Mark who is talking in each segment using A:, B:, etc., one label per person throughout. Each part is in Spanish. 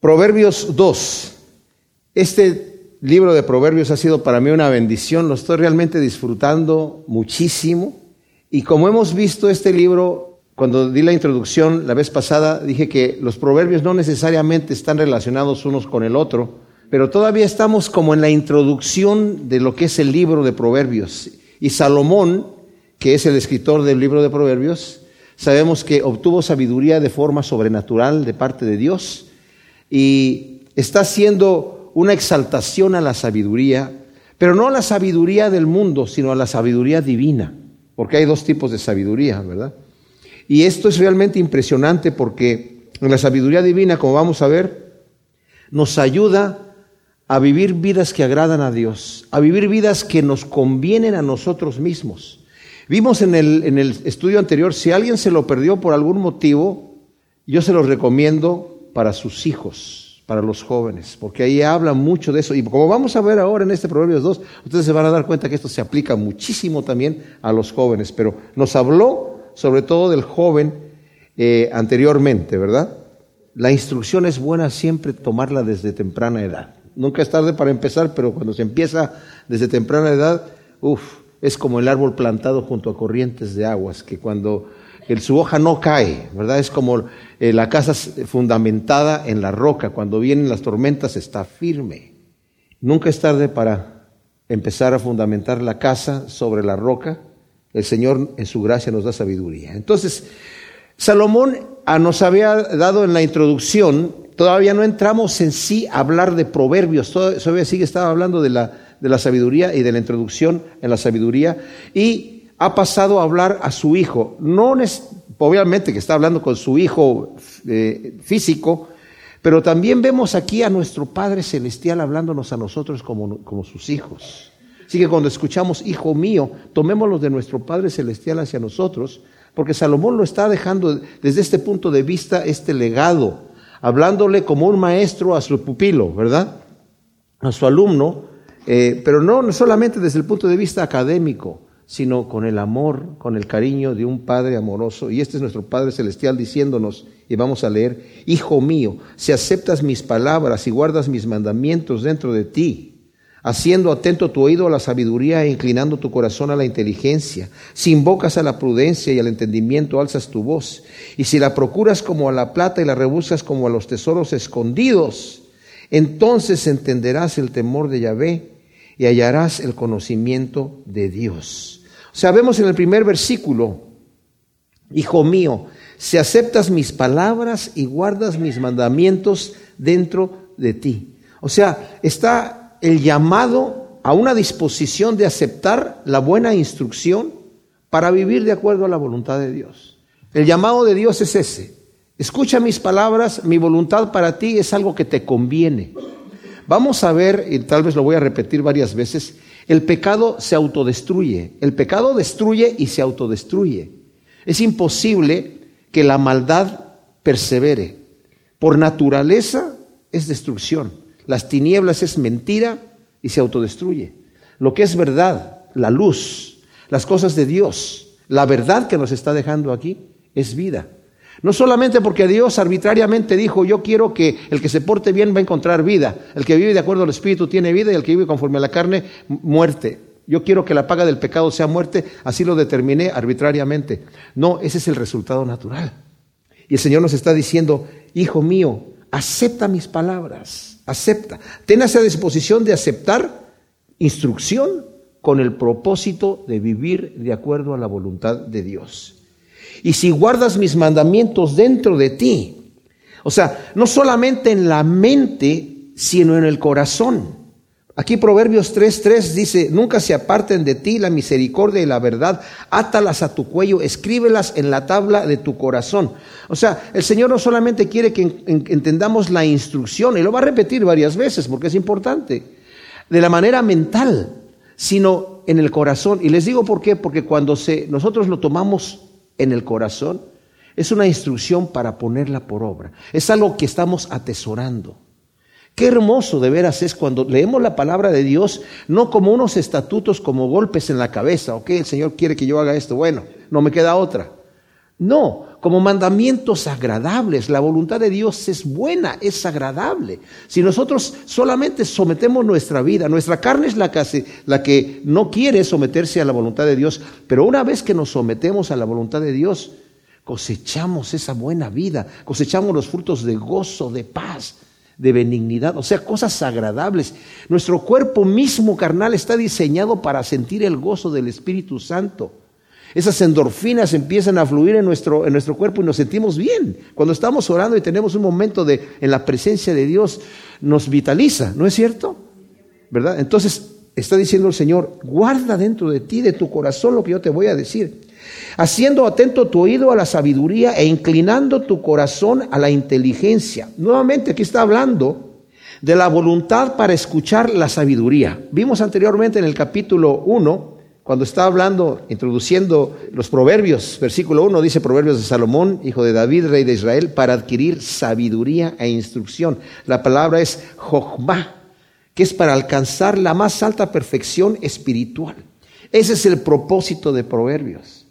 A: Proverbios 2. Este libro de Proverbios ha sido para mí una bendición, lo estoy realmente disfrutando muchísimo. Y como hemos visto este libro, cuando di la introducción la vez pasada, dije que los proverbios no necesariamente están relacionados unos con el otro, pero todavía estamos como en la introducción de lo que es el libro de proverbios. Y Salomón, que es el escritor del libro de proverbios, sabemos que obtuvo sabiduría de forma sobrenatural de parte de Dios y está haciendo una exaltación a la sabiduría, pero no a la sabiduría del mundo, sino a la sabiduría divina, porque hay dos tipos de sabiduría, ¿verdad? Y esto es realmente impresionante porque en la sabiduría divina, como vamos a ver, nos ayuda a vivir vidas que agradan a Dios, a vivir vidas que nos convienen a nosotros mismos. Vimos en el, en el estudio anterior, si alguien se lo perdió por algún motivo, yo se lo recomiendo para sus hijos, para los jóvenes, porque ahí habla mucho de eso. Y como vamos a ver ahora en este Proverbios 2, ustedes se van a dar cuenta que esto se aplica muchísimo también a los jóvenes, pero nos habló sobre todo del joven eh, anteriormente, ¿verdad? La instrucción es buena siempre tomarla desde temprana edad. Nunca es tarde para empezar, pero cuando se empieza desde temprana edad, uff, es como el árbol plantado junto a corrientes de aguas, que cuando su hoja no cae, ¿verdad? Es como eh, la casa fundamentada en la roca, cuando vienen las tormentas está firme. Nunca es tarde para empezar a fundamentar la casa sobre la roca. El Señor en su gracia nos da sabiduría. Entonces, Salomón ah, nos había dado en la introducción Todavía no entramos en sí a hablar de proverbios, todavía sigue estaba hablando de la, de la sabiduría y de la introducción en la sabiduría y ha pasado a hablar a su hijo. No obviamente que está hablando con su hijo eh, físico, pero también vemos aquí a nuestro Padre Celestial hablándonos a nosotros como, como sus hijos. Así que cuando escuchamos hijo mío, tomémoslo de nuestro Padre Celestial hacia nosotros, porque Salomón lo está dejando desde este punto de vista, este legado hablándole como un maestro a su pupilo, ¿verdad? A su alumno, eh, pero no solamente desde el punto de vista académico, sino con el amor, con el cariño de un Padre amoroso. Y este es nuestro Padre Celestial diciéndonos, y vamos a leer, Hijo mío, si aceptas mis palabras y guardas mis mandamientos dentro de ti, haciendo atento tu oído a la sabiduría e inclinando tu corazón a la inteligencia. Si invocas a la prudencia y al entendimiento, alzas tu voz. Y si la procuras como a la plata y la rebuscas como a los tesoros escondidos, entonces entenderás el temor de Yahvé y hallarás el conocimiento de Dios. Vemos en el primer versículo, Hijo mío, si aceptas mis palabras y guardas mis mandamientos dentro de ti. O sea, está el llamado a una disposición de aceptar la buena instrucción para vivir de acuerdo a la voluntad de Dios. El llamado de Dios es ese. Escucha mis palabras, mi voluntad para ti es algo que te conviene. Vamos a ver, y tal vez lo voy a repetir varias veces, el pecado se autodestruye. El pecado destruye y se autodestruye. Es imposible que la maldad persevere. Por naturaleza es destrucción. Las tinieblas es mentira y se autodestruye. Lo que es verdad, la luz, las cosas de Dios, la verdad que nos está dejando aquí es vida. No solamente porque Dios arbitrariamente dijo, yo quiero que el que se porte bien va a encontrar vida, el que vive de acuerdo al Espíritu tiene vida y el que vive conforme a la carne, muerte. Yo quiero que la paga del pecado sea muerte, así lo determiné arbitrariamente. No, ese es el resultado natural. Y el Señor nos está diciendo, hijo mío, acepta mis palabras acepta. Ten esa disposición de aceptar instrucción con el propósito de vivir de acuerdo a la voluntad de Dios. Y si guardas mis mandamientos dentro de ti, o sea, no solamente en la mente, sino en el corazón. Aquí Proverbios 3:3 dice, nunca se aparten de ti la misericordia y la verdad, átalas a tu cuello, escríbelas en la tabla de tu corazón. O sea, el Señor no solamente quiere que entendamos la instrucción, y lo va a repetir varias veces porque es importante, de la manera mental, sino en el corazón. Y les digo por qué, porque cuando se, nosotros lo tomamos en el corazón, es una instrucción para ponerla por obra, es algo que estamos atesorando. Qué hermoso de veras es cuando leemos la palabra de Dios, no como unos estatutos, como golpes en la cabeza, ok, el Señor quiere que yo haga esto, bueno, no me queda otra. No, como mandamientos agradables. La voluntad de Dios es buena, es agradable. Si nosotros solamente sometemos nuestra vida, nuestra carne es la que, no quiere someterse a la voluntad de Dios, pero una vez que nos sometemos a la voluntad de Dios, cosechamos esa buena vida, cosechamos los frutos de gozo, de paz, de benignidad, o sea, cosas agradables. Nuestro cuerpo mismo carnal está diseñado para sentir el gozo del Espíritu Santo. Esas endorfinas empiezan a fluir en nuestro, en nuestro cuerpo y nos sentimos bien. Cuando estamos orando y tenemos un momento de, en la presencia de Dios, nos vitaliza, ¿no es cierto? ¿Verdad? Entonces está diciendo el Señor, guarda dentro de ti, de tu corazón, lo que yo te voy a decir, haciendo atento tu oído a la sabiduría e inclinando tu corazón a la inteligencia. Nuevamente aquí está hablando de la voluntad para escuchar la sabiduría. Vimos anteriormente en el capítulo 1 cuando está hablando, introduciendo los proverbios, versículo 1 dice proverbios de Salomón, hijo de David, rey de Israel, para adquirir sabiduría e instrucción. La palabra es jochma, que es para alcanzar la más alta perfección espiritual. Ese es el propósito de proverbios.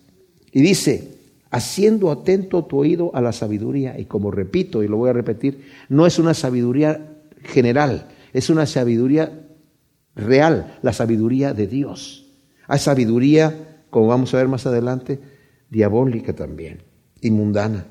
A: Y dice, haciendo atento tu oído a la sabiduría, y como repito, y lo voy a repetir, no es una sabiduría general, es una sabiduría real, la sabiduría de Dios. Hay sabiduría, como vamos a ver más adelante, diabólica también, inmundana.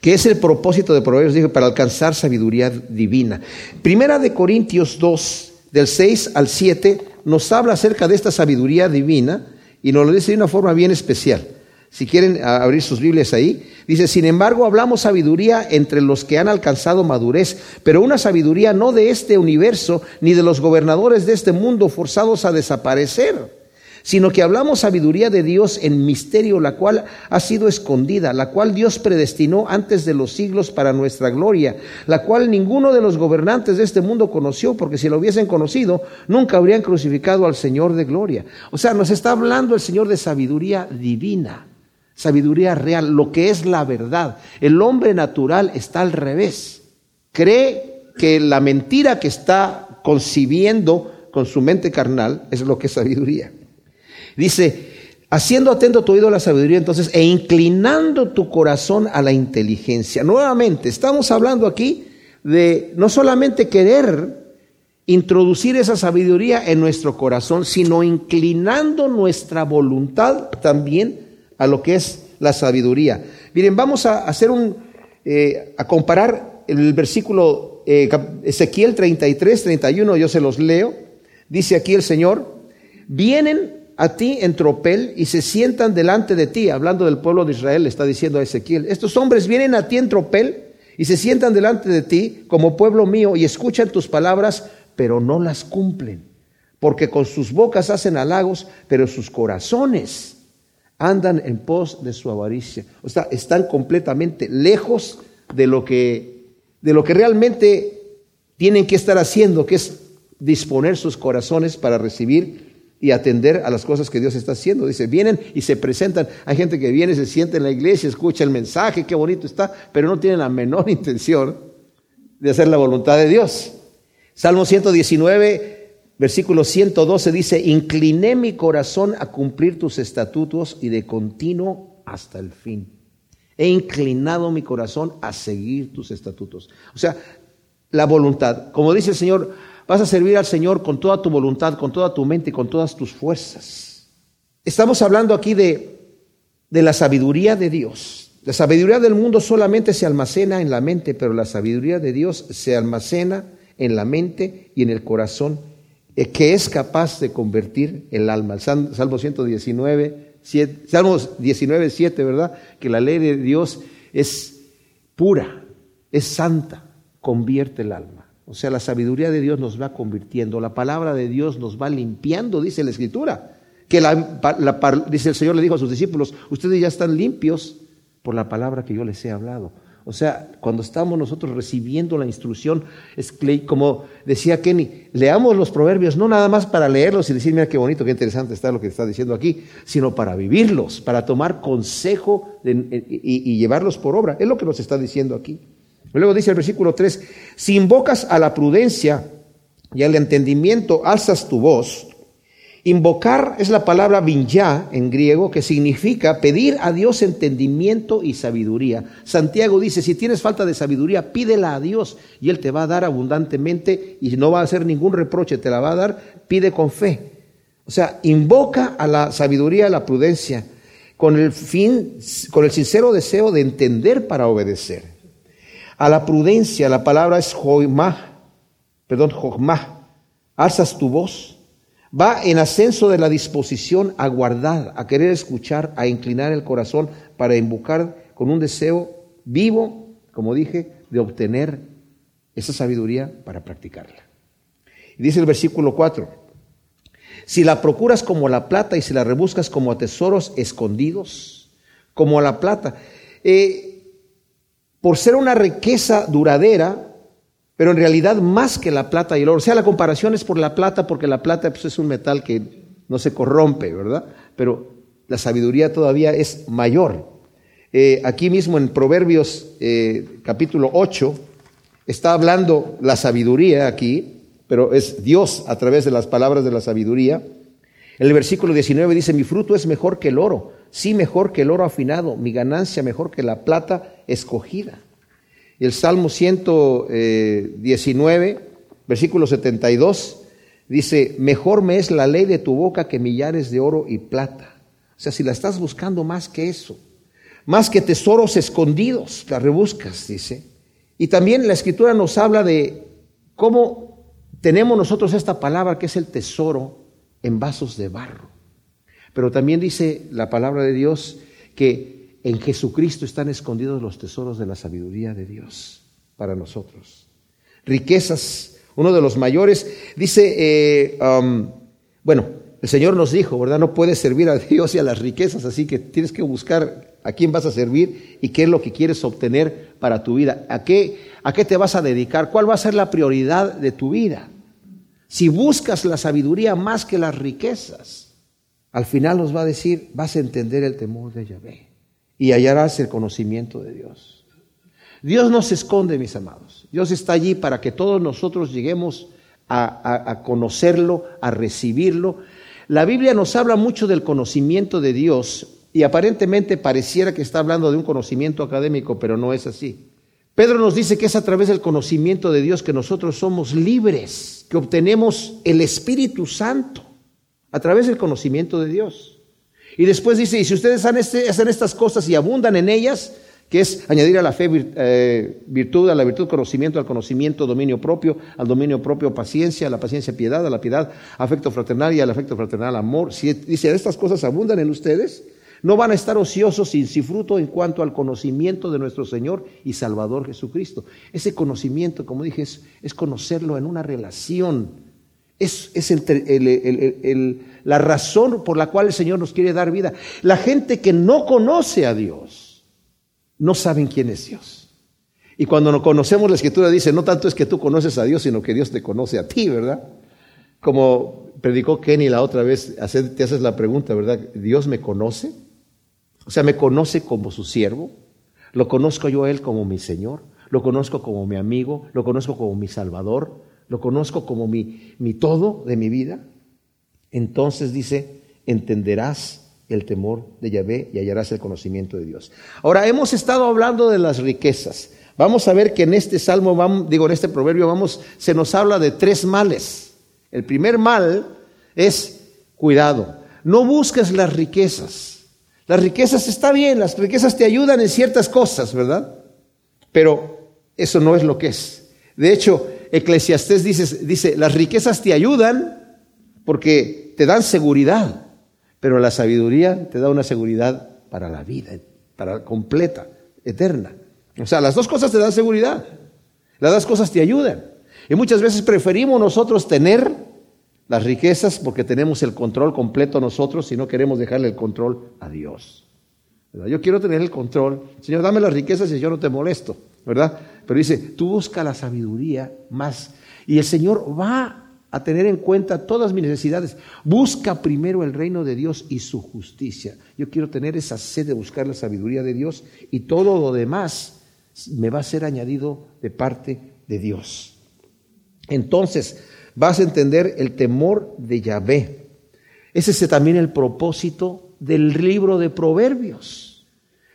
A: Que es el propósito de Proverbios, dijo, para alcanzar sabiduría divina. Primera de Corintios 2, del 6 al 7, nos habla acerca de esta sabiduría divina y nos lo dice de una forma bien especial. Si quieren abrir sus Biblias ahí, dice, sin embargo hablamos sabiduría entre los que han alcanzado madurez, pero una sabiduría no de este universo, ni de los gobernadores de este mundo forzados a desaparecer sino que hablamos sabiduría de Dios en misterio, la cual ha sido escondida, la cual Dios predestinó antes de los siglos para nuestra gloria, la cual ninguno de los gobernantes de este mundo conoció, porque si lo hubiesen conocido, nunca habrían crucificado al Señor de gloria. O sea, nos está hablando el Señor de sabiduría divina, sabiduría real, lo que es la verdad. El hombre natural está al revés. Cree que la mentira que está concibiendo con su mente carnal es lo que es sabiduría. Dice, haciendo atento tu oído a la sabiduría entonces e inclinando tu corazón a la inteligencia. Nuevamente, estamos hablando aquí de no solamente querer introducir esa sabiduría en nuestro corazón, sino inclinando nuestra voluntad también a lo que es la sabiduría. Miren, vamos a hacer un, eh, a comparar el versículo eh, Ezequiel 33, 31, yo se los leo. Dice aquí el Señor, vienen a ti en tropel y se sientan delante de ti. Hablando del pueblo de Israel, está diciendo a Ezequiel, estos hombres vienen a ti en tropel y se sientan delante de ti como pueblo mío y escuchan tus palabras, pero no las cumplen. Porque con sus bocas hacen halagos, pero sus corazones andan en pos de su avaricia. O sea, están completamente lejos de lo que, de lo que realmente tienen que estar haciendo, que es disponer sus corazones para recibir y atender a las cosas que Dios está haciendo. Dice, vienen y se presentan. Hay gente que viene, se siente en la iglesia, escucha el mensaje, qué bonito está, pero no tiene la menor intención de hacer la voluntad de Dios. Salmo 119, versículo 112 dice, incliné mi corazón a cumplir tus estatutos y de continuo hasta el fin. He inclinado mi corazón a seguir tus estatutos. O sea, la voluntad. Como dice el Señor, Vas a servir al Señor con toda tu voluntad, con toda tu mente con todas tus fuerzas. Estamos hablando aquí de, de la sabiduría de Dios. La sabiduría del mundo solamente se almacena en la mente, pero la sabiduría de Dios se almacena en la mente y en el corazón, eh, que es capaz de convertir el alma. Salmo 119, 7, Salmo 19, 7, ¿verdad? Que la ley de Dios es pura, es santa, convierte el alma. O sea, la sabiduría de Dios nos va convirtiendo, la palabra de Dios nos va limpiando, dice la Escritura. Que la, dice el Señor le dijo a sus discípulos, ustedes ya están limpios por la palabra que yo les he hablado. O sea, cuando estamos nosotros recibiendo la instrucción, es como decía Kenny, leamos los proverbios no nada más para leerlos y decir, mira qué bonito, qué interesante está lo que está diciendo aquí, sino para vivirlos, para tomar consejo y llevarlos por obra. Es lo que nos está diciendo aquí. Luego dice el versículo 3, si invocas a la prudencia y al entendimiento, alzas tu voz Invocar es la palabra vinyá en griego que significa pedir a Dios entendimiento y sabiduría. Santiago dice, si tienes falta de sabiduría, pídela a Dios y Él te va a dar abundantemente y no va a hacer ningún reproche, te la va a dar, pide con fe. O sea, invoca a la sabiduría, a la prudencia, con el fin, con el sincero deseo de entender para obedecer. A la prudencia, la palabra es joimah, perdón, jogmah. Alzas tu voz Va en ascenso de la disposición a guardar, a querer escuchar, a inclinar el corazón para invocar con un deseo vivo, como dije, de obtener esa sabiduría para practicarla. Y dice el versículo 4, si la procuras como la plata y si la rebuscas como a tesoros escondidos, como la plata, eh, por ser una riqueza duradera, pero en realidad más que la plata y el oro. O sea, la comparación es por la plata, porque la plata pues, es un metal que no se corrompe, ¿verdad? Pero la sabiduría todavía es mayor. Eh, aquí mismo en Proverbios eh, capítulo 8 está hablando la sabiduría aquí, pero es Dios a través de las palabras de la sabiduría. El versículo 19 dice, mi fruto es mejor que el oro, sí mejor que el oro afinado, mi ganancia mejor que la plata escogida. Y el Salmo 119, versículo 72, dice, mejor me es la ley de tu boca que millares de oro y plata. O sea, si la estás buscando más que eso, más que tesoros escondidos, la rebuscas, dice. Y también la escritura nos habla de cómo tenemos nosotros esta palabra que es el tesoro en vasos de barro. Pero también dice la palabra de Dios que en Jesucristo están escondidos los tesoros de la sabiduría de Dios para nosotros. Riquezas, uno de los mayores, dice, eh, um, bueno, el Señor nos dijo, ¿verdad? No puedes servir a Dios y a las riquezas, así que tienes que buscar a quién vas a servir y qué es lo que quieres obtener para tu vida. ¿A qué, a qué te vas a dedicar? ¿Cuál va a ser la prioridad de tu vida? Si buscas la sabiduría más que las riquezas, al final nos va a decir, vas a entender el temor de Yahvé y hallarás el conocimiento de Dios. Dios no se esconde, mis amados. Dios está allí para que todos nosotros lleguemos a, conocerlo, a recibirlo. La Biblia nos habla mucho del conocimiento de Dios y aparentemente pareciera que está hablando de un conocimiento académico, pero no es así. Pedro nos dice que es a través del conocimiento de Dios que nosotros somos libres, que obtenemos el Espíritu Santo a través del conocimiento de Dios. Y después dice, y si ustedes este, hacen estas cosas y abundan en ellas, que es añadir a la fe eh, virtud, a la virtud conocimiento, al conocimiento dominio propio, al dominio propio paciencia, a la paciencia piedad, a la piedad afecto fraternal y al afecto fraternal amor. Si dice, estas cosas abundan en ustedes, no van a estar ociosos sin, sin fruto en cuanto al conocimiento de nuestro Señor y Salvador Jesucristo. Ese conocimiento, como dije, es conocerlo en una relación es, la razón por la cual el Señor nos quiere dar vida. La gente que no conoce a Dios no saben quién es Dios. Y cuando no conocemos la escritura dice, no tanto es que tú conoces a Dios, sino que Dios te conoce a ti, ¿verdad? Como predicó Kenny la otra vez, te haces la pregunta, ¿verdad? ¿Dios me conoce? O sea, me conoce como su siervo, lo conozco yo a Él como mi Señor, lo conozco como mi amigo, lo conozco como mi Salvador, lo conozco como mi, mi todo de mi vida, entonces dice, entenderás el temor de Yahvé y hallarás el conocimiento de Dios. Ahora, hemos estado hablando de las riquezas. Vamos a ver que en este salmo, vamos, digo, en este proverbio, vamos, se nos habla de tres males. El primer mal es cuidado. No busques las riquezas. Las riquezas está bien, las riquezas te ayudan en ciertas cosas, ¿verdad? Pero eso no es lo que es. De hecho, Eclesiastés dice, dice, las riquezas te ayudan porque te dan seguridad, pero la sabiduría te da una seguridad para la vida, para completa, eterna. O sea, las dos cosas te dan seguridad, las dos cosas te ayudan. Y muchas veces preferimos nosotros tener las riquezas porque tenemos el control completo nosotros y no queremos dejarle el control a Dios. Yo quiero tener el control. Señor, dame las riquezas y yo no te molesto. ¿Verdad? Pero dice, tú busca la sabiduría más. Y el Señor va a tener en cuenta todas mis necesidades. Busca primero el reino de Dios y su justicia. Yo quiero tener esa sed de buscar la sabiduría de Dios y todo lo demás me va a ser añadido de parte de Dios. Entonces, vas a entender el temor de Yahvé. Ese es también el propósito del libro de Proverbios.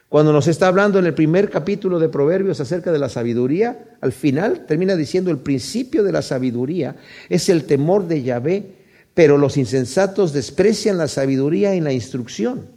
A: Cuando nos está hablando en el primer capítulo de Proverbios acerca de la sabiduría, al final termina diciendo el principio de la sabiduría es el temor de Yahvé, pero los insensatos desprecian la sabiduría y la instrucción.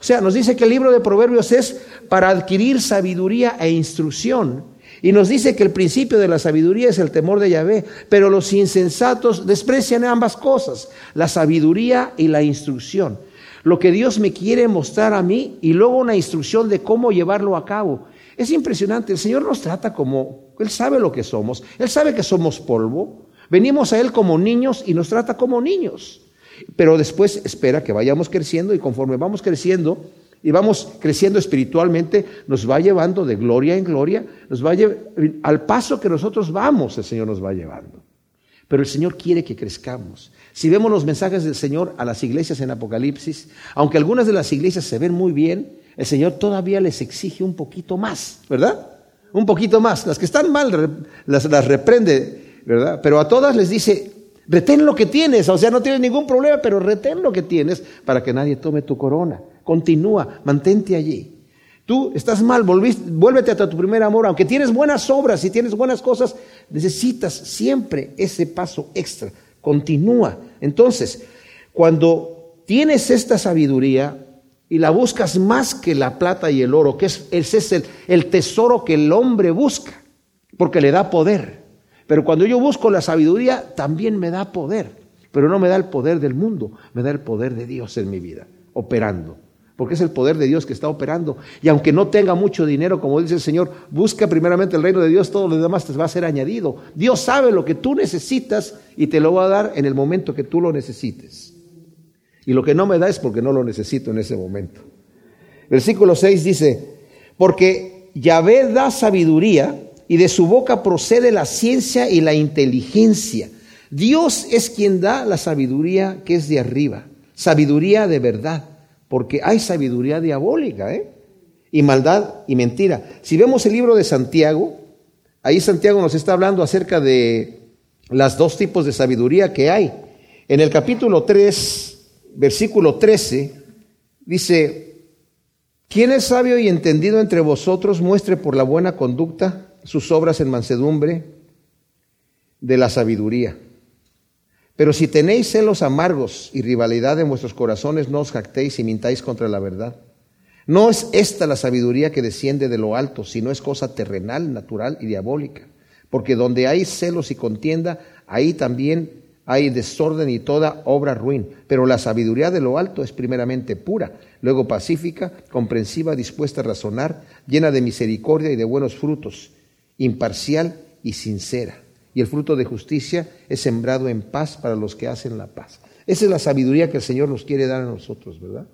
A: O sea, nos dice que el libro de Proverbios es para adquirir sabiduría e instrucción. Y nos dice que el principio de la sabiduría es el temor de Yahvé, pero los insensatos desprecian ambas cosas, la sabiduría y la instrucción. Lo que Dios me quiere mostrar a mí y luego una instrucción de cómo llevarlo a cabo. Es impresionante, el Señor nos trata como, Él sabe lo que somos, Él sabe que somos polvo, venimos a Él como niños y nos trata como niños. Pero después espera que vayamos creciendo y conforme vamos creciendo y vamos creciendo espiritualmente, nos va llevando de gloria en gloria, nos va al paso que nosotros vamos, el Señor nos va llevando. Pero el Señor quiere que crezcamos. Si vemos los mensajes del Señor a las iglesias en Apocalipsis, aunque algunas de las iglesias se ven muy bien, el Señor todavía les exige un poquito más, ¿verdad? Un poquito más. Las que están mal las, las reprende, ¿verdad? Pero a todas les dice, Retén lo que tienes, o sea, no tienes ningún problema, pero retén lo que tienes para que nadie tome tu corona. Continúa, mantente allí. Tú estás mal, vuélvete a tu primer amor, aunque tienes buenas obras y tienes buenas cosas, necesitas siempre ese paso extra. Continúa. Entonces, cuando tienes esta sabiduría y la buscas más que la plata y el oro, que es, ese es el tesoro que el hombre busca, porque le da poder. Pero cuando yo busco la sabiduría, también me da poder. Pero no me da el poder del mundo, me da el poder de Dios en mi vida, operando. Porque es el poder de Dios que está operando. Y aunque no tenga mucho dinero, como dice el Señor, busca primeramente el reino de Dios, todo lo demás te va a ser añadido. Dios sabe lo que tú necesitas y te lo va a dar en el momento que tú lo necesites. Y lo que no me da es porque no lo necesito en ese momento. Versículo 6 dice, porque Yahvé da sabiduría y de su boca procede la ciencia y la inteligencia. Dios es quien da la sabiduría que es de arriba, sabiduría de verdad, porque hay sabiduría diabólica, ¿eh? Y maldad y mentira. Si vemos el libro de Santiago, ahí Santiago nos está hablando acerca de las dos tipos de sabiduría que hay. En el capítulo 3, versículo 13, dice, ¿quién es sabio y entendido entre vosotros muestre por la buena conducta sus obras en mansedumbre de la sabiduría. Pero si tenéis celos amargos y rivalidad en vuestros corazones, no os jactéis y mintáis contra la verdad. No es esta la sabiduría que desciende de lo alto, sino es cosa terrenal, natural y diabólica. Porque donde hay celos y contienda, ahí también hay desorden y toda obra ruin. Pero la sabiduría de lo alto es primeramente pura, luego pacífica, comprensiva, dispuesta a razonar, llena de misericordia y de buenos frutos imparcial y sincera. Y el fruto de justicia es sembrado en paz para los que hacen la paz. Esa es la sabiduría que el Señor nos quiere dar a nosotros, ¿verdad?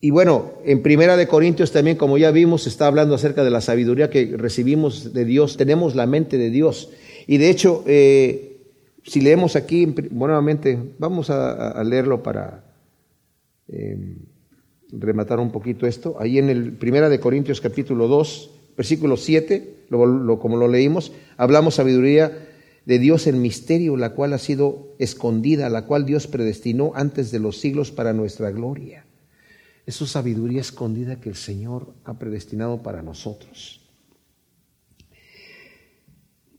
A: Y bueno, en Primera de Corintios también, como ya vimos, está hablando acerca de la sabiduría que recibimos de Dios. Tenemos la mente de Dios. Y de hecho, eh, si leemos aquí, nuevamente, vamos a, leerlo para eh, rematar un poquito esto. Ahí en el Primera de Corintios capítulo 2, versículo 7, como lo leímos, hablamos sabiduría de Dios en misterio, la cual ha sido escondida, la cual Dios predestinó antes de los siglos para nuestra gloria. Es sabiduría escondida que el Señor ha predestinado para nosotros.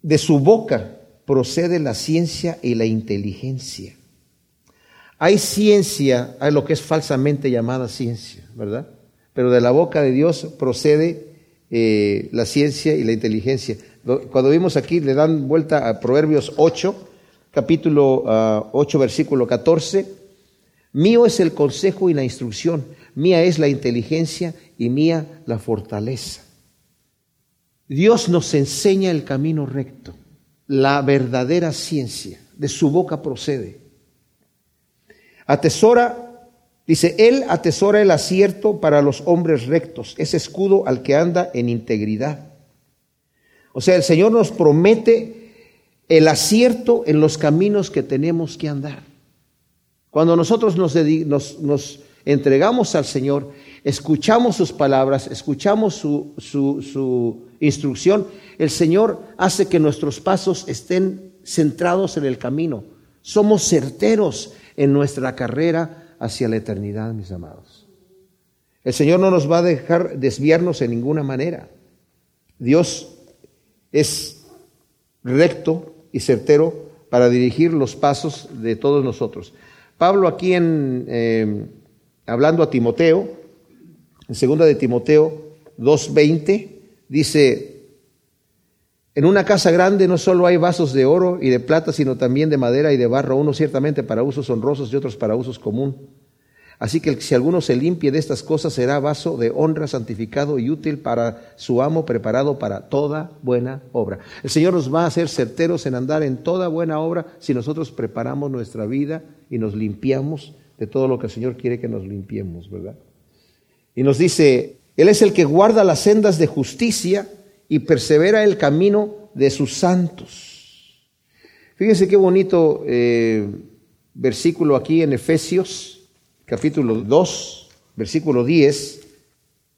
A: De su boca procede la ciencia y la inteligencia. Hay ciencia, hay lo que es falsamente llamada ciencia, ¿verdad? Pero de la boca de Dios procede eh, la ciencia y la inteligencia. Cuando vimos aquí, le dan vuelta a Proverbios 8, capítulo 8, ah, versículo 14. Mío es el consejo y la instrucción, mía es la inteligencia y mía la fortaleza. Dios nos enseña el camino recto, la verdadera ciencia, de su boca procede. Atesora Dice, Él atesora el acierto para los hombres rectos, ese escudo al que anda en integridad. O sea, el Señor nos promete el acierto en los caminos que tenemos que andar. Cuando nosotros nos, entregamos al Señor, escuchamos sus palabras, escuchamos su instrucción, el Señor hace que nuestros pasos estén centrados en el camino. Somos certeros en nuestra carrera hacia la eternidad, mis amados. El Señor no nos va a dejar desviarnos en ninguna manera. Dios es recto y certero para dirigir los pasos de todos nosotros. Pablo aquí en, eh, hablando a Timoteo, en segunda de Timoteo 2.20, dice, en una casa grande no solo hay vasos de oro y de plata, sino también de madera y de barro, unos ciertamente para usos honrosos y otros para usos común. Así que si alguno se limpie de estas cosas, será vaso de honra, santificado y útil para su amo, preparado para toda buena obra. El Señor nos va a hacer certeros en andar en toda buena obra si nosotros preparamos nuestra vida y nos limpiamos de todo lo que el Señor quiere que nos limpiemos, ¿verdad? Y nos dice, Él es el que guarda las sendas de justicia y persevera el camino de sus santos. Fíjense qué bonito eh, versículo aquí en Efesios capítulo 2, versículo 10,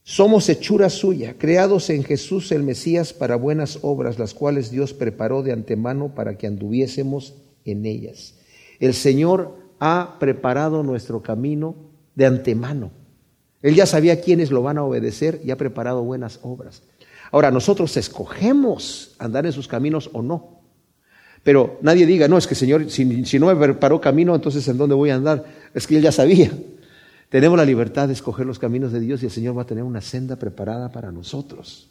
A: somos hechura suya, creados en Jesús el Mesías para buenas obras, las cuales Dios preparó de antemano para que anduviésemos en ellas. El Señor ha preparado nuestro camino de antemano. Él ya sabía quiénes lo van a obedecer y ha preparado buenas obras. Ahora, nosotros escogemos andar en sus caminos o no. Pero nadie diga, no, es que Señor, si, no me preparó camino, entonces ¿en dónde voy a andar? Es que Él ya sabía. Tenemos la libertad de escoger los caminos de Dios y el Señor va a tener una senda preparada para nosotros.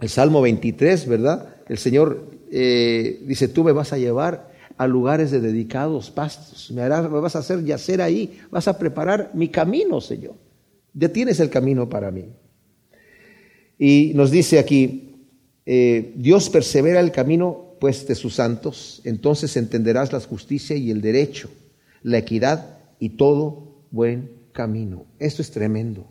A: El Salmo 23, ¿verdad? El Señor eh, dice, tú me vas a llevar a lugares de dedicados pastos, me, me vas a hacer yacer ahí, vas a preparar mi camino, Señor. Ya tienes el camino para mí. Y nos dice aquí, eh, Dios persevera el camino pues de sus santos, entonces entenderás la justicia y el derecho la equidad y todo buen camino. Esto es tremendo.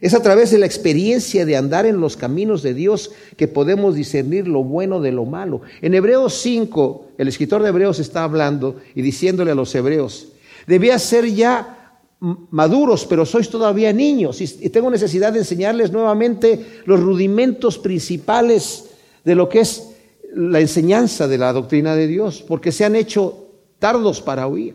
A: Es a través de la experiencia de andar en los caminos de Dios que podemos discernir lo bueno de lo malo. En Hebreos 5, el escritor de Hebreos está hablando y diciéndole a los hebreos, debía ser ya maduros, pero sois todavía niños y tengo necesidad de enseñarles nuevamente los rudimentos principales de lo que es la enseñanza de la doctrina de Dios, porque se han hecho tardos para oír.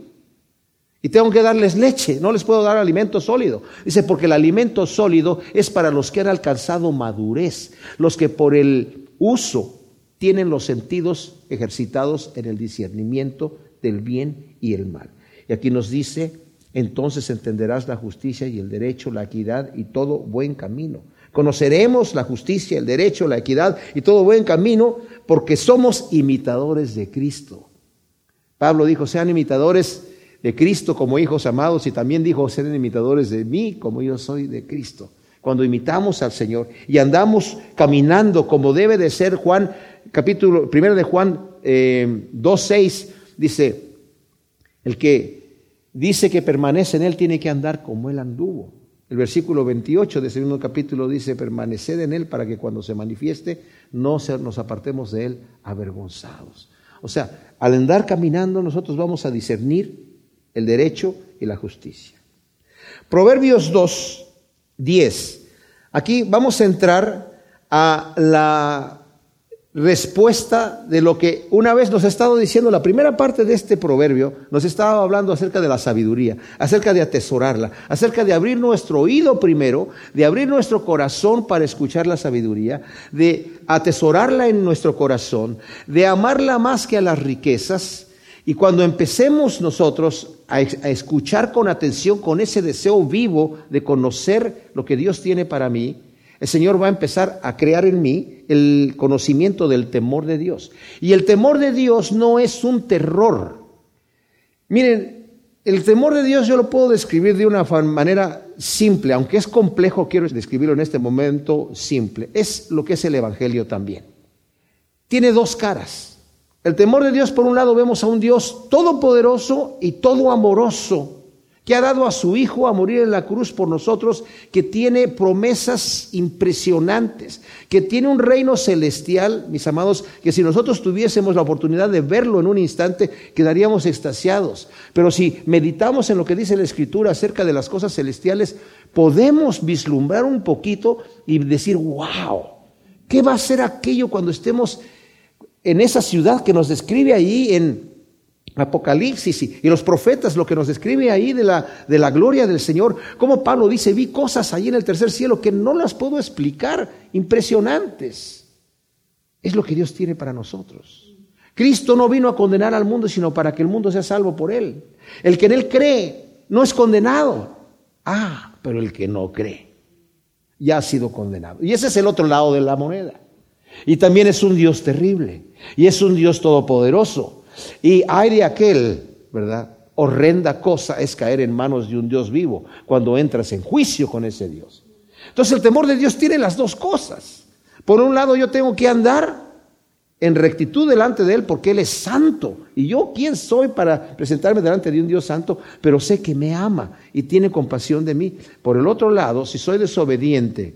A: Y tengo que darles leche, no les puedo dar alimento sólido. Dice, porque el alimento sólido es para los que han alcanzado madurez, los que por el uso tienen los sentidos ejercitados en el discernimiento del bien y el mal. Y aquí nos dice, entonces entenderás la justicia y el derecho, la equidad y todo buen camino. Conoceremos la justicia, el derecho, la equidad y todo buen camino porque somos imitadores de Cristo. Pablo dijo, sean imitadores de Cristo como hijos amados y también dijo, ser imitadores de mí como yo soy de Cristo. Cuando imitamos al Señor y andamos caminando como debe de ser Juan, capítulo primero de Juan eh, 2.6, dice, el que dice que permanece en Él tiene que andar como Él anduvo. El versículo 28 de ese mismo capítulo dice, permaneced en Él para que cuando se manifieste no nos apartemos de Él avergonzados. O sea, al andar caminando nosotros vamos a discernir el derecho y la justicia. Proverbios 2, 10. Aquí vamos a entrar a la respuesta de lo que una vez nos ha estado diciendo la primera parte de este proverbio, nos estaba hablando acerca de la sabiduría, acerca de atesorarla, acerca de abrir nuestro oído primero, de abrir nuestro corazón para escuchar la sabiduría, de atesorarla en nuestro corazón, de amarla más que a las riquezas, y cuando empecemos nosotros a, escuchar con atención, con ese deseo vivo de conocer lo que Dios tiene para mí, el Señor va a empezar a crear en mí el conocimiento del temor de Dios. Y el temor de Dios no es un terror. Miren, el temor de Dios yo lo puedo describir de una manera simple, aunque es complejo, quiero describirlo en este momento simple. Es lo que es el Evangelio también. Tiene dos caras. El temor de Dios, por un lado, vemos a un Dios todopoderoso y todo amoroso, que ha dado a su Hijo a morir en la cruz por nosotros, que tiene promesas impresionantes, que tiene un reino celestial, mis amados, que si nosotros tuviésemos la oportunidad de verlo en un instante, quedaríamos extasiados. Pero si meditamos en lo que dice la Escritura acerca de las cosas celestiales, podemos vislumbrar un poquito y decir, wow, ¿qué va a ser aquello cuando estemos en esa ciudad que nos describe ahí en Apocalipsis y, los profetas, lo que nos describe ahí de la, de la gloria del Señor, como Pablo dice, vi cosas ahí en el tercer cielo que no las puedo explicar, impresionantes. Es lo que Dios tiene para nosotros. Cristo no vino a condenar al mundo, sino para que el mundo sea salvo por él. El que en él cree no es condenado. Ah, pero el que no cree ya ha sido condenado. Y ese es el otro lado de la moneda. Y también es un Dios terrible. Y es un Dios todopoderoso y hay de aquel, ¿verdad? Horrenda cosa es caer en manos de un Dios vivo cuando entras en juicio con ese Dios. Entonces el temor de Dios tiene las dos cosas. Por un lado yo tengo que andar en rectitud delante de Él porque Él es santo. Y yo, ¿quién soy para presentarme delante de un Dios santo? Pero sé que me ama y tiene compasión de mí. Por el otro lado, si soy desobediente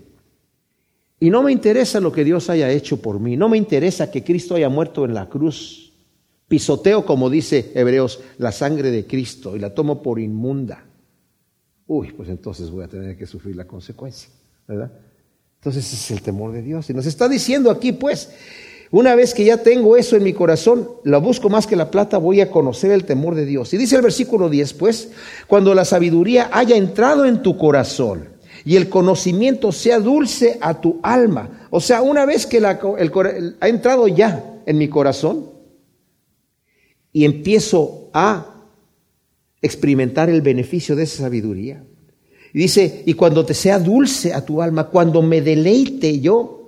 A: y no me interesa lo que Dios haya hecho por mí, no me interesa que Cristo haya muerto en la cruz, Pisoteo, como dice Hebreos, la sangre de Cristo y la tomo por inmunda. Uy, pues entonces voy a tener que sufrir la consecuencia, ¿verdad? Entonces es el temor de Dios. Y nos está diciendo aquí, pues, una vez que ya tengo eso en mi corazón, la busco más que la plata, voy a conocer el temor de Dios. Y dice el versículo 10, pues, cuando la sabiduría haya entrado en tu corazón y el conocimiento sea dulce a tu alma. O sea, una vez que la, ha entrado ya en mi corazón, y empiezo a experimentar el beneficio de esa sabiduría. Y dice, y cuando te sea dulce a tu alma, cuando me deleite yo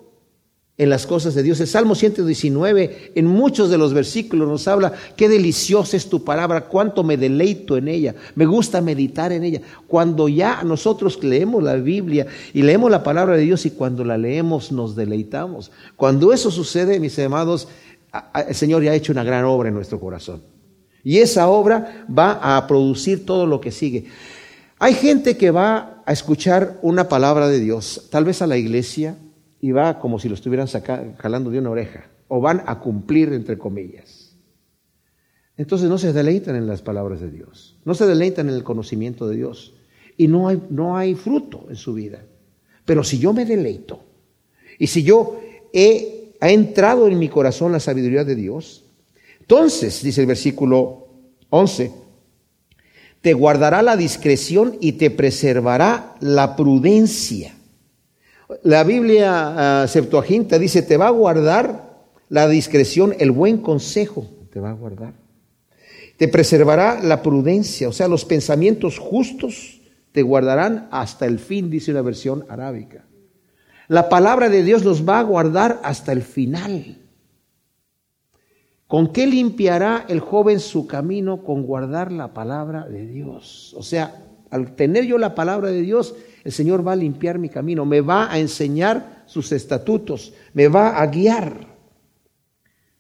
A: en las cosas de Dios. El Salmo 119, en muchos de los versículos nos habla, qué deliciosa es tu palabra, cuánto me deleito en ella, me gusta meditar en ella. Cuando ya nosotros leemos la Biblia y leemos la palabra de Dios y cuando la leemos nos deleitamos. Cuando eso sucede, mis amados, el Señor ya ha hecho una gran obra en nuestro corazón. Y esa obra va a producir todo lo que sigue. Hay gente que va a escuchar una palabra de Dios, tal vez a la iglesia, y va como si lo estuvieran jalando de una oreja, o van a cumplir, entre comillas. Entonces no se deleitan en las palabras de Dios, no se deleitan en el conocimiento de Dios, y no hay, no hay fruto en su vida. Pero si yo me deleito, y si yo he ha entrado en mi corazón la sabiduría de Dios, entonces, dice el versículo 11, te guardará la discreción y te preservará la prudencia. La Biblia uh, Septuaginta dice, te va a guardar la discreción, el buen consejo, te va a guardar. Te preservará la prudencia, o sea, los pensamientos justos te guardarán hasta el fin, dice una versión arábica. La palabra de Dios nos va a guardar hasta el final. ¿Con qué limpiará el joven su camino? Con guardar la palabra de Dios. O sea, al tener yo la palabra de Dios, el Señor va a limpiar mi camino, me va a enseñar sus estatutos, me va a guiar.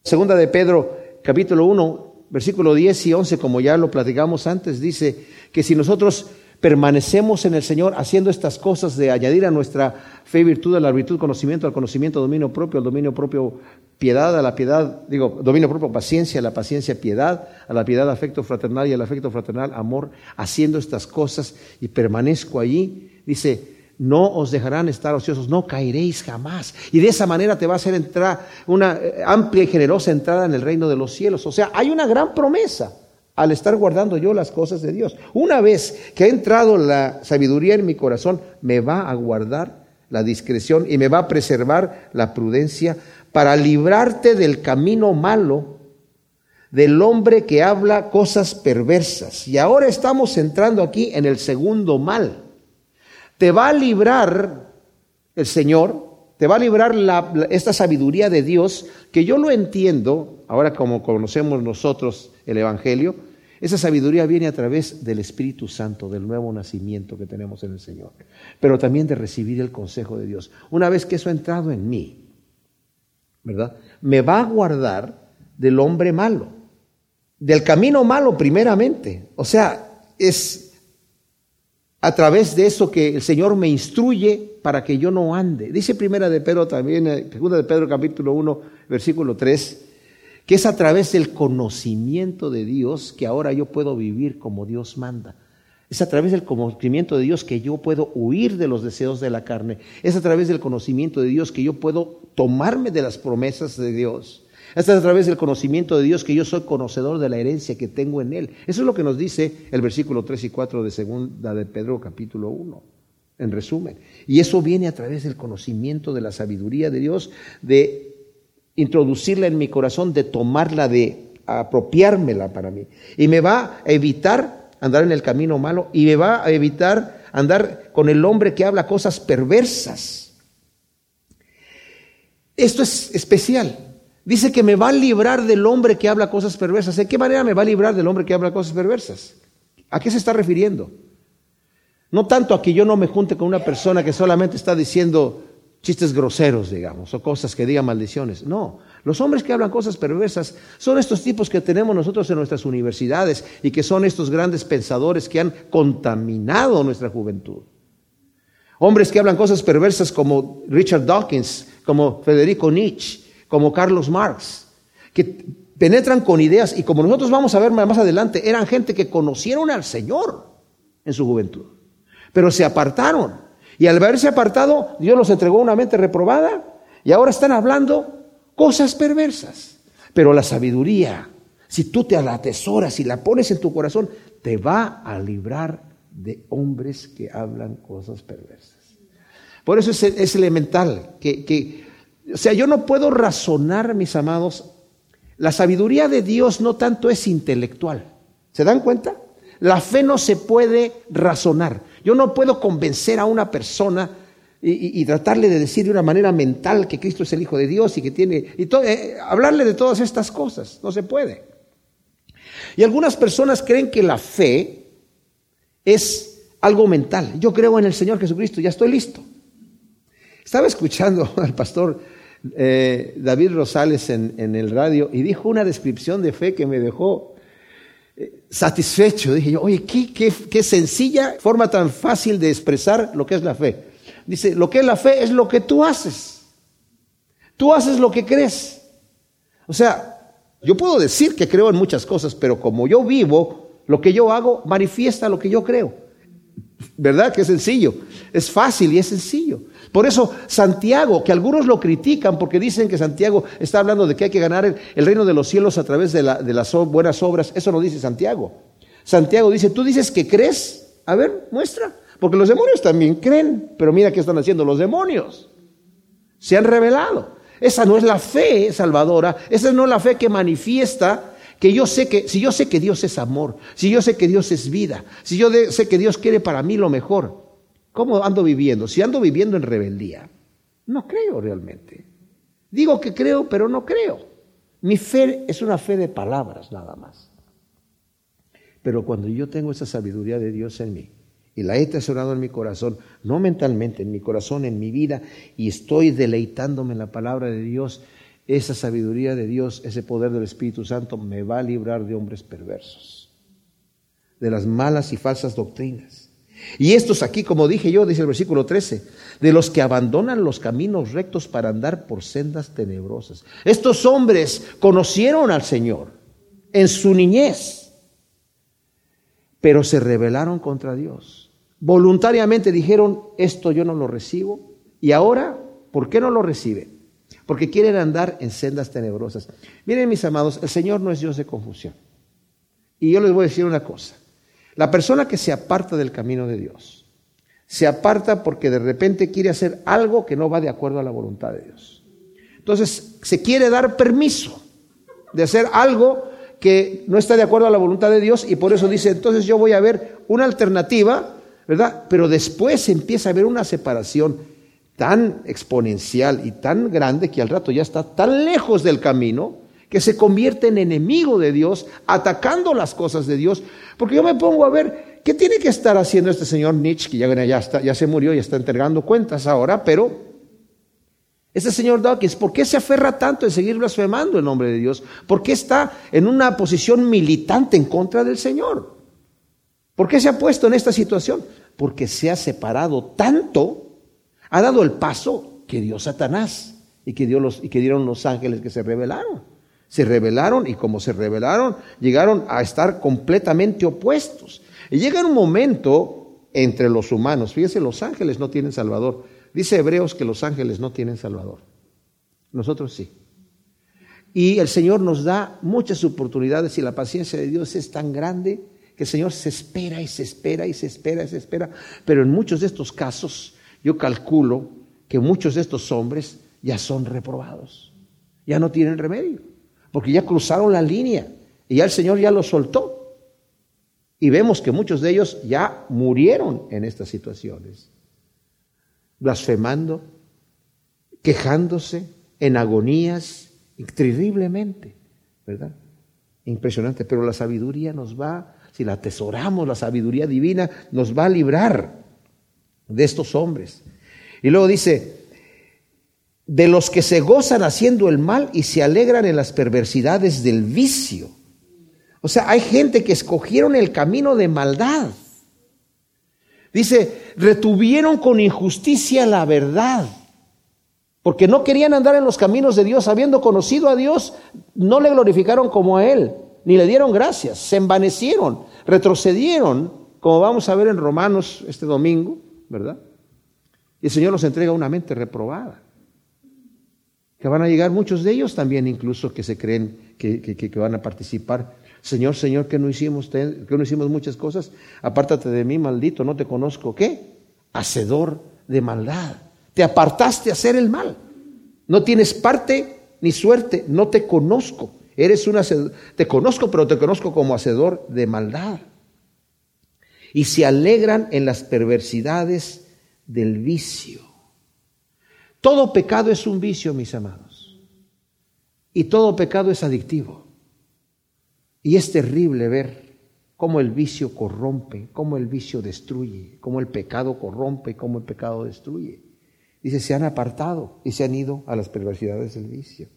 A: Segunda de Pedro, capítulo 1, versículo 10 y 11, como ya lo platicamos antes, dice que si nosotros permanecemos en el Señor haciendo estas cosas de añadir a nuestra fe virtud, a la virtud conocimiento, al conocimiento dominio propio, al dominio propio piedad, a la piedad, digo, dominio propio paciencia, a la paciencia piedad, a la piedad afecto fraternal y al afecto fraternal amor, haciendo estas cosas y permanezco allí, dice, no os dejarán estar ociosos, no caeréis jamás. Y de esa manera te va a hacer entrar una eh, amplia y generosa entrada en el reino de los cielos. O sea, hay una gran promesa al estar guardando yo las cosas de Dios. Una vez que ha entrado la sabiduría en mi corazón, me va a guardar la discreción y me va a preservar la prudencia para librarte del camino malo del hombre que habla cosas perversas. Y ahora estamos entrando aquí en el segundo mal. Te va a librar el Señor, te va a librar esta sabiduría de Dios, que yo lo entiendo, ahora como conocemos nosotros el Evangelio, esa sabiduría viene a través del Espíritu Santo, del nuevo nacimiento que tenemos en el Señor, pero también de recibir el consejo de Dios. Una vez que eso ha entrado en mí, ¿verdad? Me va a guardar del hombre malo, del camino malo primeramente. O sea, es a través de eso que el Señor me instruye para que yo no ande. Dice primera de Pedro también, eh, segunda de Pedro capítulo 1, versículo 3, que es a través del conocimiento de Dios que ahora yo puedo vivir como Dios manda. Es a través del conocimiento de Dios que yo puedo huir de los deseos de la carne. Es a través del conocimiento de Dios que yo puedo tomarme de las promesas de Dios. Es a través del conocimiento de Dios que yo soy conocedor de la herencia que tengo en Él. Eso es lo que nos dice el versículo 3 y 4 de segunda de Pedro capítulo 1, en resumen. Y eso viene a través del conocimiento de la sabiduría de Dios, de introducirla en mi corazón, de tomarla, de apropiármela para mí. Y me va a evitar andar en el camino malo y me va a evitar andar con el hombre que habla cosas perversas. Esto es especial. Dice que me va a librar del hombre que habla cosas perversas. ¿De qué manera me va a librar del hombre que habla cosas perversas? ¿A qué se está refiriendo? No tanto a que yo no me junte con una persona que solamente está diciendo chistes groseros, digamos, o cosas que digan maldiciones. No, los hombres que hablan cosas perversas son estos tipos que tenemos nosotros en nuestras universidades y que son estos grandes pensadores que han contaminado nuestra juventud. Hombres que hablan cosas perversas como Richard Dawkins, como Federico Nietzsche, como Carlos Marx, que penetran con ideas y como nosotros vamos a ver más adelante, eran gente que conocieron al Señor en su juventud, pero se apartaron. Y al haberse apartado, Dios los entregó una mente reprobada y ahora están hablando cosas perversas. Pero la sabiduría, si tú te la atesoras y la pones en tu corazón, te va a librar de hombres que hablan cosas perversas. Por eso es, elemental que, que o sea, yo no puedo razonar, mis amados. La sabiduría de Dios no tanto es intelectual. ¿Se dan cuenta? La fe no se puede razonar. Yo no puedo convencer a una persona y, tratarle de decir de una manera mental que Cristo es el Hijo de Dios y que tiene... Y eh, hablarle de todas estas cosas. No se puede. Y algunas personas creen que la fe es algo mental. Yo creo en el Señor Jesucristo, ya estoy listo. Estaba escuchando al pastor eh, David Rosales en, el radio y dijo una descripción de fe que me dejó satisfecho. Dije yo, oye, qué, qué sencilla forma tan fácil de expresar lo que es la fe. Dice, lo que es la fe es lo que tú haces. Tú haces lo que crees. O sea, yo puedo decir que creo en muchas cosas, pero como yo vivo, lo que yo hago manifiesta lo que yo creo. ¿Verdad? Que es sencillo. Es fácil y es sencillo. Por eso Santiago, que algunos lo critican porque dicen que Santiago está hablando de que hay que ganar el, reino de los cielos a través de, de las buenas obras, eso no dice Santiago. Santiago dice, tú dices que crees, a ver, muestra, porque los demonios también creen, pero mira qué están haciendo los demonios. Se han revelado. Esa no es la fe salvadora, esa no es la fe que manifiesta que yo sé que, si yo sé que Dios es amor, si yo sé que Dios es vida, si yo sé que Dios quiere para mí lo mejor, ¿Cómo ando viviendo? Si ando viviendo en rebeldía, no creo realmente. Digo que creo, pero no creo. Mi fe es una fe de palabras nada más. Pero cuando yo tengo esa sabiduría de Dios en mí y la he tesorado en mi corazón, no mentalmente, en mi corazón, en mi vida, y estoy deleitándome en la palabra de Dios, esa sabiduría de Dios, ese poder del Espíritu Santo me va a librar de hombres perversos, de las malas y falsas doctrinas y estos aquí, como dije yo, dice el versículo 13, de los que abandonan los caminos rectos para andar por sendas tenebrosas. Estos hombres conocieron al Señor en su niñez, pero se rebelaron contra Dios. Voluntariamente dijeron, esto yo no lo recibo. Y ahora, ¿por qué no lo reciben? Porque quieren andar en sendas tenebrosas. Miren mis amados, el Señor no es Dios de confusión. Y yo les voy a decir una cosa. La persona que se aparta del camino de Dios, se aparta porque de repente quiere hacer algo que no va de acuerdo a la voluntad de Dios. Entonces, se quiere dar permiso de hacer algo que no está de acuerdo a la voluntad de Dios y por eso dice, entonces yo voy a ver una alternativa, ¿verdad? Pero después empieza a haber una separación tan exponencial y tan grande que al rato ya está tan lejos del camino que se convierte en enemigo de Dios, atacando las cosas de Dios. Porque yo me pongo a ver, ¿qué tiene que estar haciendo este señor Nietzsche, que ya, se murió y está entregando cuentas ahora, pero este señor Dawkins, ¿por qué se aferra tanto en seguir blasfemando el nombre de Dios? ¿Por qué está en una posición militante en contra del Señor? ¿Por qué se ha puesto en esta situación? Porque se ha separado tanto, ha dado el paso que dio Satanás y que, los, y que dieron los ángeles que se rebelaron. Se rebelaron y como se rebelaron, llegaron a estar completamente opuestos. Y llega un momento entre los humanos, fíjese, los ángeles no tienen Salvador. Dice Hebreos que los ángeles no tienen Salvador. Nosotros sí. Y el Señor nos da muchas oportunidades y la paciencia de Dios es tan grande que el Señor se espera y se espera y se espera y se espera. Pero en muchos de estos casos yo calculo que muchos de estos hombres ya son reprobados, ya no tienen remedio, porque ya cruzaron la línea y ya el Señor ya los soltó. Y vemos que muchos de ellos ya murieron en estas situaciones, blasfemando, quejándose, en agonías, terriblemente, ¿verdad? Impresionante, pero la sabiduría nos va, si la atesoramos, la sabiduría divina nos va a librar de estos hombres. Y luego dice, de los que se gozan haciendo el mal y se alegran en las perversidades del vicio. O sea, hay gente que escogieron el camino de maldad. Dice, retuvieron con injusticia la verdad, porque no querían andar en los caminos de Dios, habiendo conocido a Dios, no le glorificaron como a Él, ni le dieron gracias, se envanecieron, retrocedieron, como vamos a ver en Romanos este domingo, ¿verdad? Y el Señor nos entrega una mente reprobada. Que van a llegar muchos de ellos también, incluso que se creen que, que, van a participar. Señor, Señor, que no hicimos, que no hicimos muchas cosas. Apártate de mí, maldito, no te conozco. ¿Qué? Hacedor de maldad. Te apartaste a hacer el mal. No tienes parte ni suerte. No te conozco. Eres un hacedor. Te conozco, pero te conozco como hacedor de maldad. Y se alegran en las perversidades del vicio. Todo pecado es un vicio, mis amados. Y todo pecado es adictivo. Y es terrible ver cómo el vicio corrompe, cómo el vicio destruye, cómo el pecado corrompe, cómo el pecado destruye. Dice, se han apartado y se han ido a las perversidades del vicio.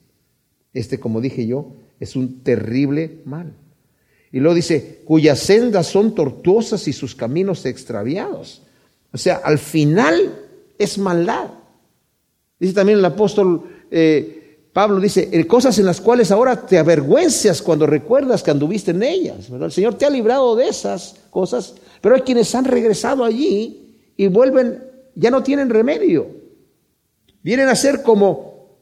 A: Este, como dije yo, es un terrible mal. Y luego dice, cuyas sendas son tortuosas y sus caminos extraviados. O sea, al final es maldad. Dice también el apóstol eh, Pablo, dice, eh, cosas en las cuales ahora te avergüenzas cuando recuerdas que anduviste en ellas. El Señor te ha librado de esas cosas, pero hay quienes han regresado allí y vuelven, ya no tienen remedio. Vienen a ser como,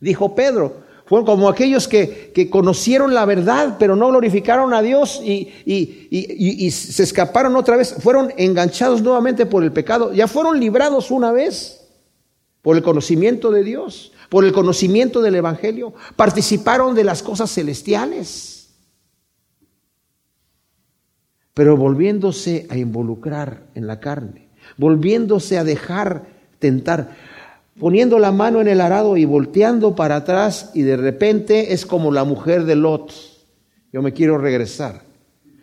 A: dijo Pedro, fueron como aquellos que, conocieron la verdad, pero no glorificaron a Dios y, y, se escaparon otra vez. Fueron enganchados nuevamente por el pecado. Ya fueron librados una vez por el conocimiento de Dios, por el conocimiento del Evangelio. Participaron de las cosas celestiales. Pero volviéndose a involucrar en la carne, volviéndose a dejar tentar poniendo la mano en el arado y volteando para atrás y de repente es como la mujer de Lot. Yo me quiero regresar.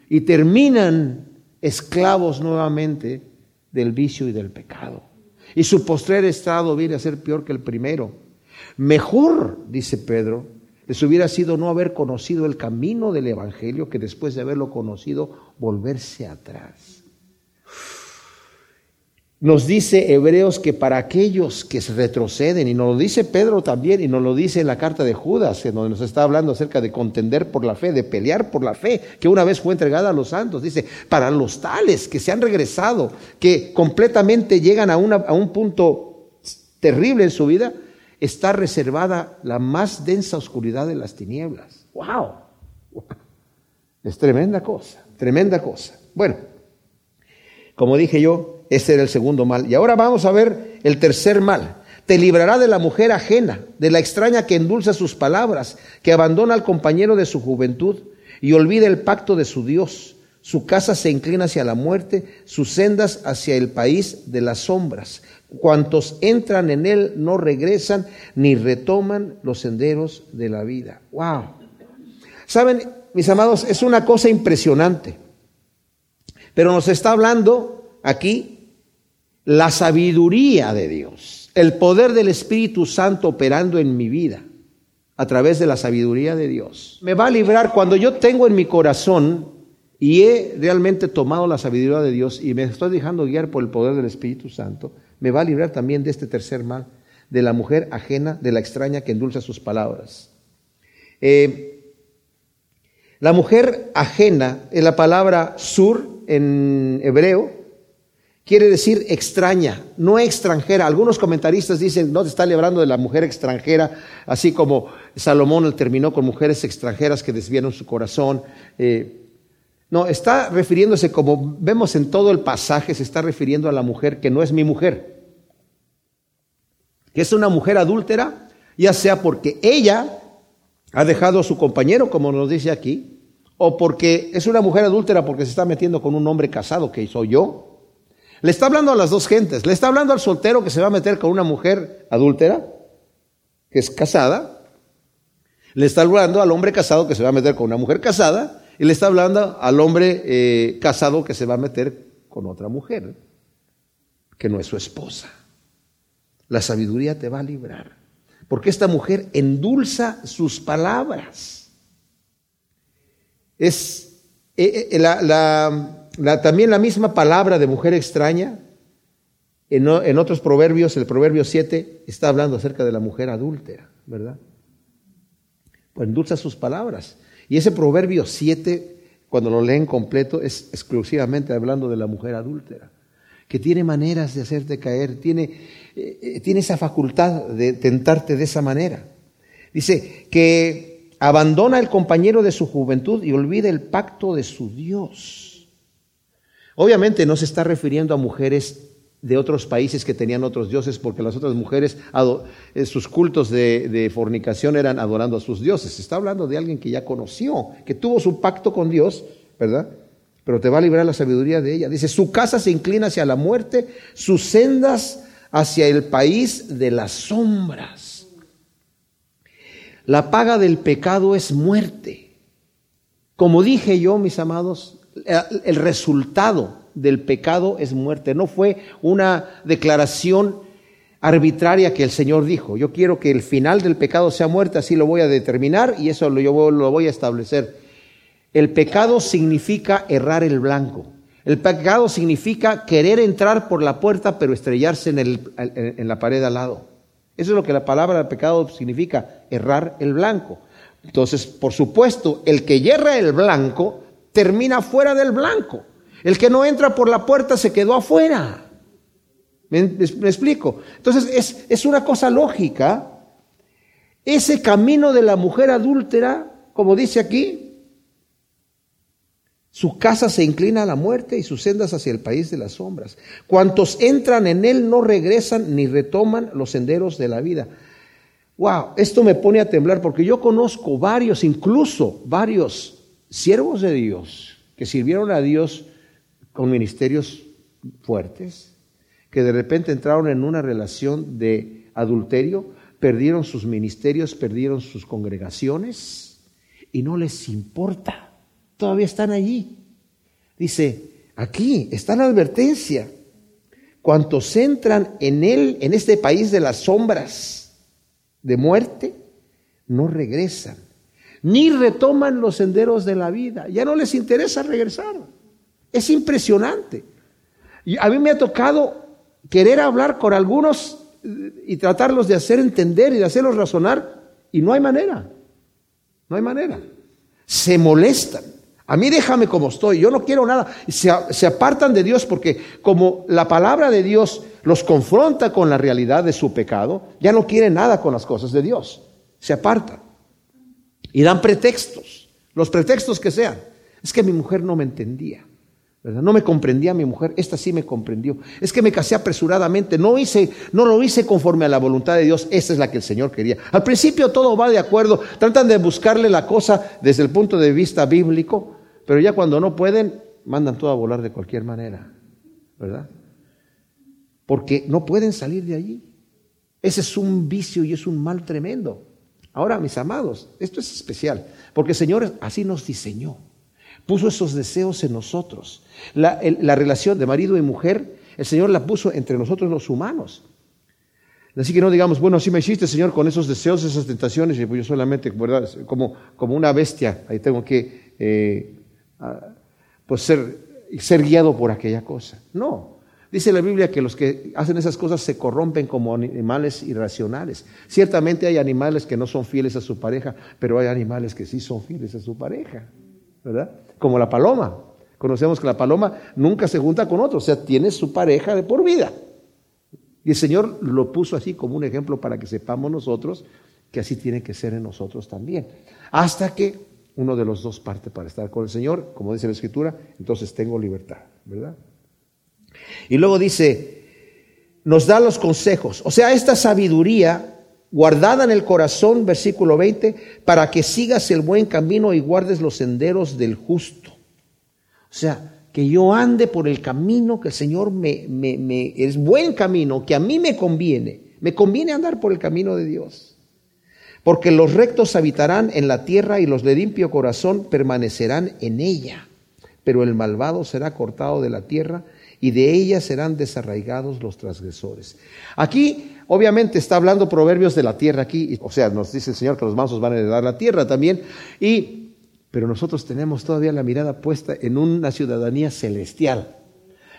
A: Y terminan esclavos nuevamente del vicio y del pecado. Y su postrer estado viene a ser peor que el primero. Mejor, dice Pedro, les hubiera sido no haber conocido el camino del Evangelio que después de haberlo conocido volverse atrás. Nos dice Hebreos que para aquellos que se retroceden, y nos lo dice Pedro también, y nos lo dice en la carta de Judas, en donde nos está hablando acerca de contender por la fe, de pelear por la fe, que una vez fue entregada a los santos. Dice, para los tales que se han regresado, que completamente llegan a, a un punto terrible en su vida, está reservada la más densa oscuridad de las tinieblas. ¡Wow! Es tremenda cosa, tremenda cosa. Bueno, como dije yo, ese era el segundo mal. Y ahora vamos a ver el tercer mal. Te librará de la mujer ajena, de la extraña que endulza sus palabras, que abandona al compañero de su juventud y olvida el pacto de su Dios. Su casa se inclina hacia la muerte, sus sendas hacia el país de las sombras. Cuantos entran en él no regresan ni retoman los senderos de la vida. ¡Wow! Saben, mis amados, es una cosa impresionante. Pero nos está hablando aquí la sabiduría de Dios, el poder del Espíritu Santo operando en mi vida a través de la sabiduría de Dios. Me va a librar cuando yo tengo en mi corazón y he realmente tomado la sabiduría de Dios y me estoy dejando guiar por el poder del Espíritu Santo, me va a librar también de este tercer mal, de la mujer ajena, de la extraña que endulza sus palabras. Eh, la mujer ajena es la palabra sur en hebreo, quiere decir extraña, no extranjera. Algunos comentaristas dicen, no te está hablando de la mujer extranjera, así como Salomón terminó con mujeres extranjeras que desviaron su corazón. Eh, no, está refiriéndose, como vemos en todo el pasaje, se está refiriendo a la mujer que no es mi mujer, que es una mujer adúltera, ya sea porque ella ha dejado a su compañero, como nos dice aquí, o porque es una mujer adúltera porque se está metiendo con un hombre casado, que soy yo, le está hablando a las dos gentes. Le está hablando al soltero que se va a meter con una mujer adúltera, que es casada. Le está hablando al hombre casado que se va a meter con una mujer casada. Y le está hablando al hombre eh, casado que se va a meter con otra mujer, que no es su esposa. La sabiduría te va a librar. Porque esta mujer endulza sus palabras. Es eh, eh, la, la también la misma palabra de mujer extraña, en, en, otros proverbios, el proverbio 7 está hablando acerca de la mujer adúltera, ¿verdad? Pues endulza sus palabras. Y ese proverbio 7, cuando lo leen completo, es exclusivamente hablando de la mujer adúltera, que tiene maneras de hacerte caer, tiene, eh, eh, tiene esa facultad de tentarte de esa manera. Dice que abandona el compañero de su juventud y olvida el pacto de su Dios. Obviamente no se está refiriendo a mujeres de otros países que tenían otros dioses, porque las otras mujeres, eh, sus cultos de, fornicación eran adorando a sus dioses. Se está hablando de alguien que ya conoció, que tuvo su pacto con Dios, ¿verdad? Pero te va a librar la sabiduría de ella. Dice, su casa se inclina hacia la muerte, sus sendas hacia el país de las sombras. La paga del pecado es muerte. Como dije yo, mis amados, el resultado del pecado es muerte. No fue una declaración arbitraria que el Señor dijo. Yo quiero que el final del pecado sea muerte, así lo voy a determinar y eso lo, yo lo voy a establecer. El pecado significa errar el blanco. El pecado significa querer entrar por la puerta pero estrellarse en, el, en la pared al lado. Eso es lo que la palabra pecado significa, errar el blanco. Entonces, por supuesto, el que yerra el blanco termina fuera del blanco. El que no entra por la puerta se quedó afuera. ¿Me, explico? Entonces es, es una cosa lógica. Ese camino de la mujer adúltera, como dice aquí, su casa se inclina a la muerte y sus sendas hacia el país de las sombras. Cuantos entran en él no regresan ni retoman los senderos de la vida. Wow, esto me pone a temblar porque yo conozco varios, incluso varios siervos de Dios que sirvieron a Dios con ministerios fuertes, que de repente entraron en una relación de adulterio, perdieron sus ministerios, perdieron sus congregaciones y no les importa. Todavía están allí. Dice, aquí está la advertencia. Cuantos entran en él, en este país de las sombras de muerte, no regresan ni retoman los senderos de la vida. Ya no les interesa regresar. Es impresionante. Y a mí me ha tocado querer hablar con algunos y tratarlos de hacer entender y de hacerlos razonar y no hay manera. No hay manera. Se molestan. A mí déjame como estoy, yo no quiero nada. Se, se, apartan de Dios porque como la palabra de Dios los confronta con la realidad de su pecado, ya no quieren nada con las cosas de Dios. Se apartan. Y dan pretextos, los pretextos que sean. Es que mi mujer no me entendía. ¿verdad? No me comprendía mi mujer, esta sí me comprendió. Es que me casé apresuradamente, no hice, no lo hice conforme a la voluntad de Dios, esa es la que el Señor quería. Al principio todo va de acuerdo, tratan de buscarle la cosa desde el punto de vista bíblico, pero ya cuando no pueden, mandan todo a volar de cualquier manera, ¿verdad? Porque no pueden salir de allí. Ese es un vicio y es un mal tremendo. Ahora, mis amados, esto es especial, porque el Señor así nos diseñó, puso esos deseos en nosotros. La, relación de marido y mujer, el Señor la puso entre nosotros los humanos. Así que no digamos, bueno, así me hiciste, Señor, con esos deseos, esas tentaciones, y pues yo solamente, ¿verdad? Como, como una bestia, ahí tengo que eh, pues ser, ser guiado por aquella cosa. No, Dice la Biblia que los que hacen esas cosas se corrompen como animales irracionales. Ciertamente hay animales que no son fieles a su pareja, pero hay animales que sí son fieles a su pareja, ¿verdad? Como la paloma. Conocemos que la paloma nunca se junta con otro, o sea, tiene su pareja de por vida. Y el Señor lo puso así como un ejemplo para que sepamos nosotros que así tiene que ser en nosotros también. Hasta que uno de los dos parte para estar con el Señor, como dice la Escritura, entonces tengo libertad, ¿verdad? Y luego dice, nos da los consejos, o sea, esta sabiduría guardada en el corazón, versículo 20, para que sigas el buen camino y guardes los senderos del justo. O sea, que yo ande por el camino que el Señor me, me, me, es buen camino, que a mí me conviene. Me conviene andar por el camino de Dios. Porque los rectos habitarán en la tierra y los de limpio corazón permanecerán en ella. Pero el malvado será cortado de la tierra y de ella serán desarraigados los transgresores. Aquí obviamente está hablando proverbios de la tierra aquí, o sea, nos dice el Señor que los mansos van a heredar la tierra también, y pero nosotros tenemos todavía la mirada puesta en una ciudadanía celestial.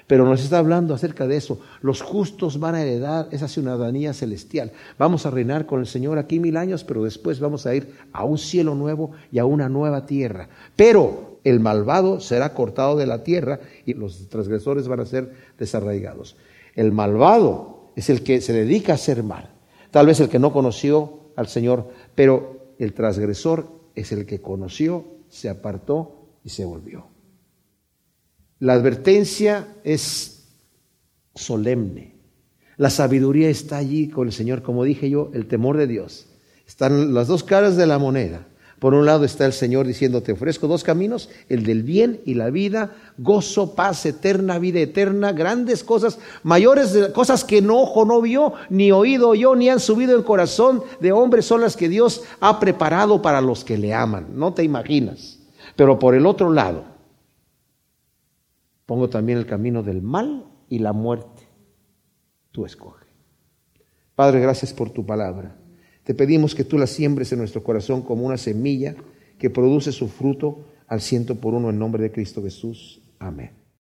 A: Pero nos está hablando acerca de eso. Los justos van a heredar esa ciudadanía celestial. Vamos a reinar con el Señor aquí mil años, pero después vamos a ir a un cielo nuevo y a una nueva tierra. Pero el malvado será cortado de la tierra y los transgresores van a ser desarraigados. El malvado es el que se dedica a hacer mal. Tal vez el que no conoció al Señor, pero el transgresor es el que conoció, se apartó y se volvió. La advertencia es solemne. La sabiduría está allí con el Señor, como dije yo, el temor de Dios. Están las dos caras de la moneda. Por un lado está el Señor diciendo, te ofrezco dos caminos, el del bien y la vida, gozo, paz eterna, vida eterna, grandes cosas, mayores cosas que no ojo no vio, ni oído yo, ni han subido en corazón de hombre, son las que Dios ha preparado para los que le aman. No te imaginas. Pero por el otro lado, pongo también el camino del mal y la muerte. Tú escoge. Padre, gracias por tu palabra. Te pedimos que tú la siembres en nuestro corazón como una semilla que produce su fruto al ciento por uno en nombre de Cristo Jesús. Amén.